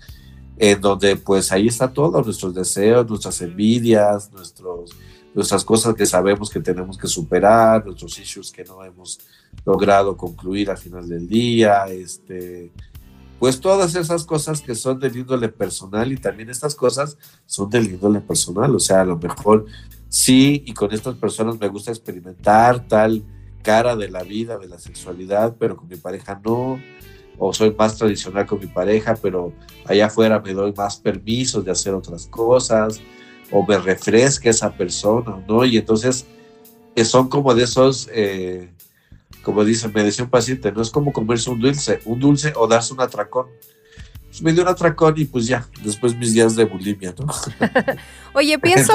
En donde pues ahí está todo, nuestros deseos, nuestras envidias, nuestros, nuestras cosas que sabemos que tenemos que superar, nuestros issues que no hemos logrado concluir al final del día, este, pues todas esas cosas que son del índole personal y también estas cosas son del índole personal, o sea, a lo mejor sí, y con estas personas me gusta experimentar tal cara de la vida, de la sexualidad, pero con mi pareja no, o soy más tradicional con mi pareja, pero allá afuera me doy más permisos de hacer otras cosas, o me refresca esa persona, ¿no? Y entonces que son como de esos, eh, como dice, me decía un paciente, no es como comerse un dulce, un dulce o darse un atracón. Pues me dio un atracón y pues ya, después mis días de bulimia, ¿no? Oye, pienso,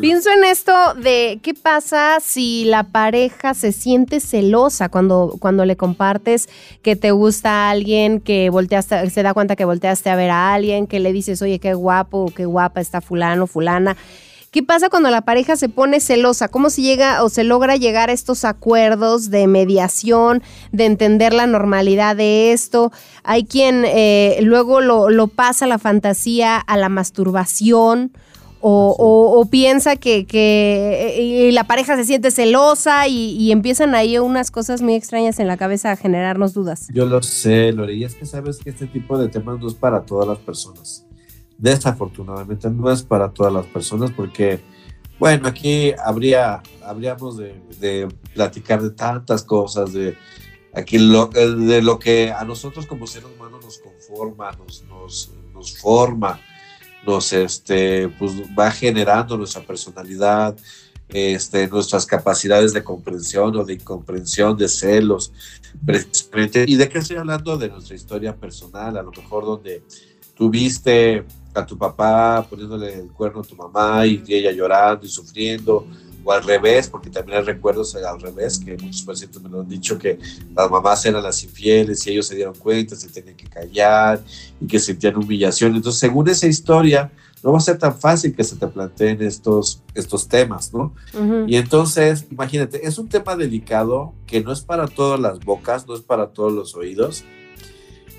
pienso en esto de qué pasa si la pareja se siente celosa cuando, cuando le compartes que te gusta a alguien, que volteaste, se da cuenta que volteaste a ver a alguien, que le dices, oye, qué guapo, qué guapa está fulano, fulana. ¿Qué pasa cuando la pareja se pone celosa? ¿Cómo se llega o se logra llegar a estos acuerdos de mediación, de entender la normalidad de esto? Hay quien eh, luego lo, pasa la fantasía a la masturbación. O, piensa que, que la pareja se siente celosa y, empiezan ahí unas cosas muy extrañas en la cabeza a generarnos dudas. Yo lo sé, Lore, y es que sabes que este tipo de temas no es para todas las personas desafortunadamente no es para todas las personas porque, bueno, aquí habría, habríamos de, platicar de tantas cosas, de aquí lo, de lo que a nosotros como seres humanos nos conforma, nos, nos, nos forma, nos este, pues, va generando nuestra personalidad, este, nuestras capacidades de comprensión o de incomprensión, de celos. ¿Y de qué estoy hablando? De nuestra historia personal, a lo mejor donde tuviste a tu papá poniéndole el cuerno a tu mamá y ella llorando y sufriendo, o al revés, porque también hay recuerdos al revés, que muchos pacientes me lo han dicho, que las mamás eran las infieles y ellos se dieron cuenta, se tenían que callar y que sentían humillación. Entonces, según esa historia, no va a ser tan fácil que se te planteen estos, estos temas, ¿no? Y entonces, imagínate, es un tema delicado que no es para todas las bocas, no es para todos los oídos,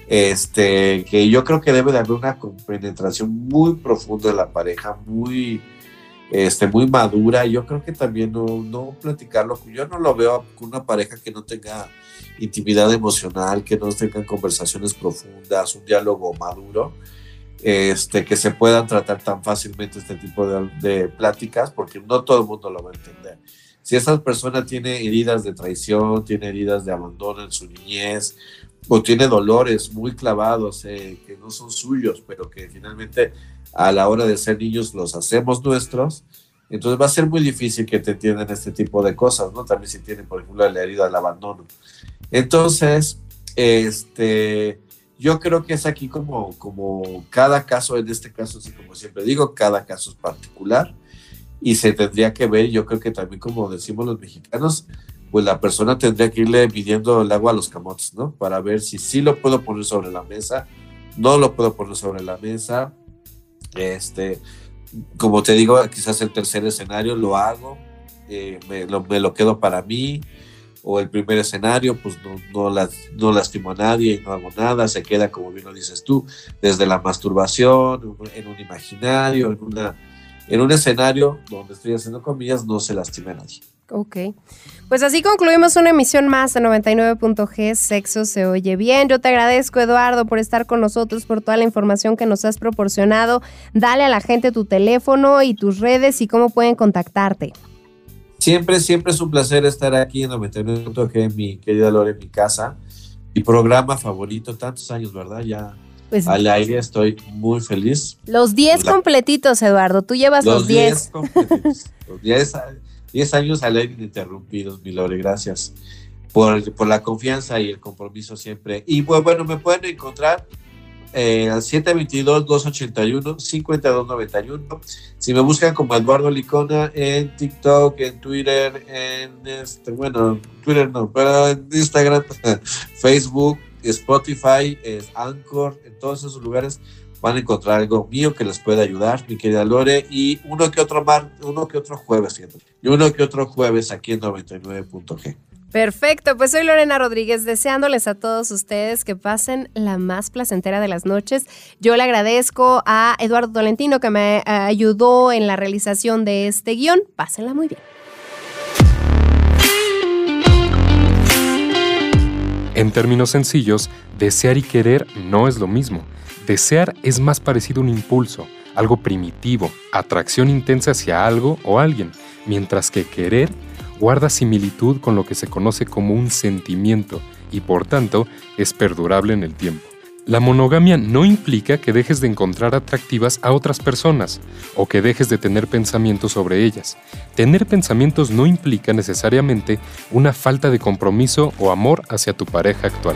este, que yo creo que debe de haber una compenetración muy profunda de la pareja, muy, este, muy madura. Yo creo que también no, no platicarlo, yo no lo veo con una pareja que no tenga intimidad emocional, que no tengan conversaciones profundas, un diálogo maduro, este, que se puedan tratar tan fácilmente este tipo de, de pláticas, porque no todo el mundo lo va a entender. Si esa persona tiene heridas de traición, tiene heridas de abandono en su niñez, o tiene dolores muy clavados eh, que no son suyos, pero que finalmente a la hora de ser niños los hacemos nuestros, entonces va a ser muy difícil que te entiendan este tipo de cosas, ¿no? También si tienen, por ejemplo, la herida del abandono. Entonces, este, yo creo que es aquí como, como cada caso, en este caso, así como siempre digo, cada caso es particular y se tendría que ver, yo creo que también como decimos los mexicanos, pues la persona tendría que irle midiendo el agua a los camotes, ¿no? Para ver si sí lo puedo poner sobre la mesa, no lo puedo poner sobre la mesa. Este, como te digo, quizás el tercer escenario lo hago, eh, me, lo, quedo para mí, o el primer escenario, pues no, no, no lastimo a nadie y no hago nada, se queda, como bien lo dices tú, desde la masturbación, en un imaginario, en, una, en un escenario donde estoy haciendo comillas, no se lastima a nadie. Ok. Pues así concluimos una emisión más de 99.g, Sexo se oye bien. Yo te agradezco, Eduardo, por estar con nosotros, por toda la información que nos has proporcionado. Dale a la gente tu teléfono y tus redes y cómo pueden contactarte. Siempre, siempre es un placer estar aquí en 99.g, mi querida Lore, en mi casa. Mi programa favorito, tantos años, ¿verdad? Ya pues, al aire estoy muy feliz. Los 10 completitos, Eduardo. Tú llevas los 10. Los 10 completitos. los 10 10 años al aire ininterrumpidos, mi Lore, gracias por, por, la confianza y el compromiso siempre. Y pues, bueno, me pueden encontrar eh, al 722-281-5291. Si me buscan como Eduardo Licona en TikTok, en Twitter, en este, bueno, Twitter no, pero en Instagram, Facebook, Spotify, Anchor, en todos esos lugares van a encontrar algo mío que les pueda ayudar, mi querida Lore, y uno que otro mar, uno que otro jueves, y uno que otro jueves aquí en 99.g. Perfecto, pues soy Lorena Rodríguez, deseándoles a todos ustedes que pasen la más placentera de las noches. Yo le agradezco a Eduardo Tolentino que me ayudó en la realización de este guion. Pásenla muy bien. En términos sencillos, desear y querer no es lo mismo. Desear es más parecido a un impulso, algo primitivo, atracción intensa hacia algo o alguien, mientras que querer guarda similitud con lo que se conoce como un sentimiento y por tanto es perdurable en el tiempo. La monogamia no implica que dejes de encontrar atractivas a otras personas o que dejes de tener pensamientos sobre ellas. Tener pensamientos no implica necesariamente una falta de compromiso o amor hacia tu pareja actual.